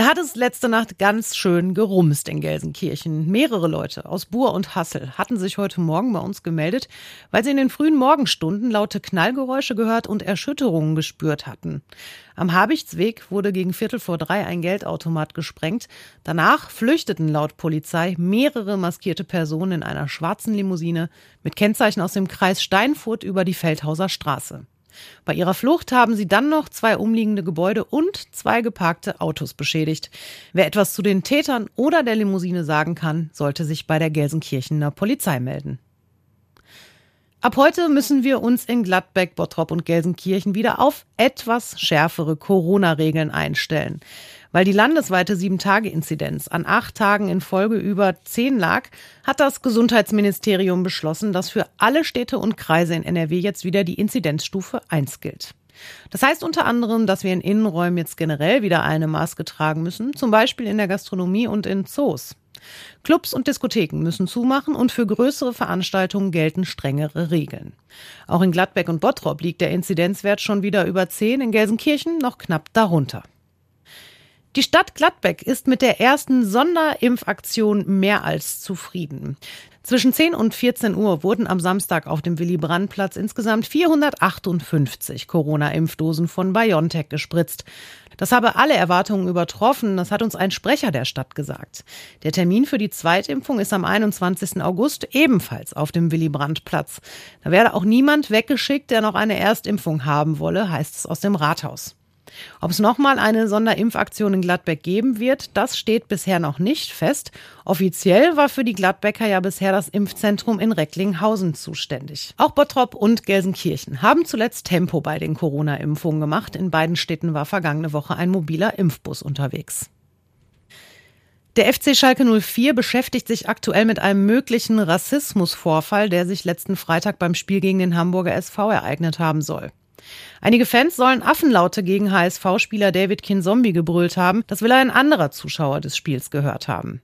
Da hat es letzte Nacht ganz schön gerumst in Gelsenkirchen. Mehrere Leute aus Buhr und Hassel hatten sich heute Morgen bei uns gemeldet, weil sie in den frühen Morgenstunden laute Knallgeräusche gehört und Erschütterungen gespürt hatten. Am Habichtsweg wurde gegen Viertel vor drei ein Geldautomat gesprengt. Danach flüchteten laut Polizei mehrere maskierte Personen in einer schwarzen Limousine mit Kennzeichen aus dem Kreis Steinfurt über die Feldhauser Straße. Bei ihrer Flucht haben sie dann noch zwei umliegende Gebäude und zwei geparkte Autos beschädigt. Wer etwas zu den Tätern oder der Limousine sagen kann, sollte sich bei der Gelsenkirchener Polizei melden. Ab heute müssen wir uns in Gladbeck, Bottrop und Gelsenkirchen wieder auf etwas schärfere Corona-Regeln einstellen. Weil die landesweite Sieben-Tage-Inzidenz an acht Tagen in Folge über zehn lag, hat das Gesundheitsministerium beschlossen, dass für alle Städte und Kreise in NRW jetzt wieder die Inzidenzstufe 1 gilt. Das heißt unter anderem, dass wir in Innenräumen jetzt generell wieder eine Maske tragen müssen, zum Beispiel in der Gastronomie und in Zoos. Clubs und Diskotheken müssen zumachen und für größere Veranstaltungen gelten strengere Regeln. Auch in Gladbeck und Bottrop liegt der Inzidenzwert schon wieder über 10, in Gelsenkirchen noch knapp darunter. Die Stadt Gladbeck ist mit der ersten Sonderimpfaktion mehr als zufrieden. Zwischen 10 und 14 Uhr wurden am Samstag auf dem Willy-Brandt-Platz insgesamt 458 Corona-Impfdosen von BioNTech gespritzt. Das habe alle Erwartungen übertroffen, das hat uns ein Sprecher der Stadt gesagt. Der Termin für die Zweitimpfung ist am 21. August ebenfalls auf dem Willy-Brandt-Platz. Da werde auch niemand weggeschickt, der noch eine Erstimpfung haben wolle, heißt es aus dem Rathaus. Ob es nochmal eine Sonderimpfaktion in Gladbeck geben wird, das steht bisher noch nicht fest. Offiziell war für die Gladbecker ja bisher das Impfzentrum in Recklinghausen zuständig. Auch Bottrop und Gelsenkirchen haben zuletzt Tempo bei den Corona-Impfungen gemacht. In beiden Städten war vergangene Woche ein mobiler Impfbus unterwegs. Der FC Schalke 04 beschäftigt sich aktuell mit einem möglichen Rassismusvorfall, der sich letzten Freitag beim Spiel gegen den Hamburger SV ereignet haben soll. Einige Fans sollen Affenlaute gegen HSV-Spieler David Kinzombie gebrüllt haben. Das will ein anderer Zuschauer des Spiels gehört haben.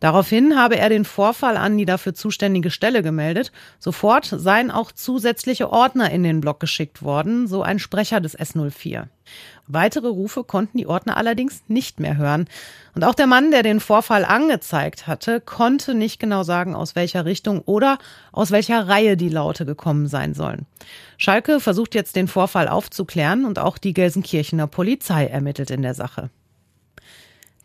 Daraufhin habe er den Vorfall an die dafür zuständige Stelle gemeldet. Sofort seien auch zusätzliche Ordner in den Block geschickt worden, so ein Sprecher des S04. Weitere Rufe konnten die Ordner allerdings nicht mehr hören. Und auch der Mann, der den Vorfall angezeigt hatte, konnte nicht genau sagen, aus welcher Richtung oder aus welcher Reihe die Laute gekommen sein sollen. Schalke versucht jetzt den Vorfall aufzuklären und auch die Gelsenkirchener Polizei ermittelt in der Sache.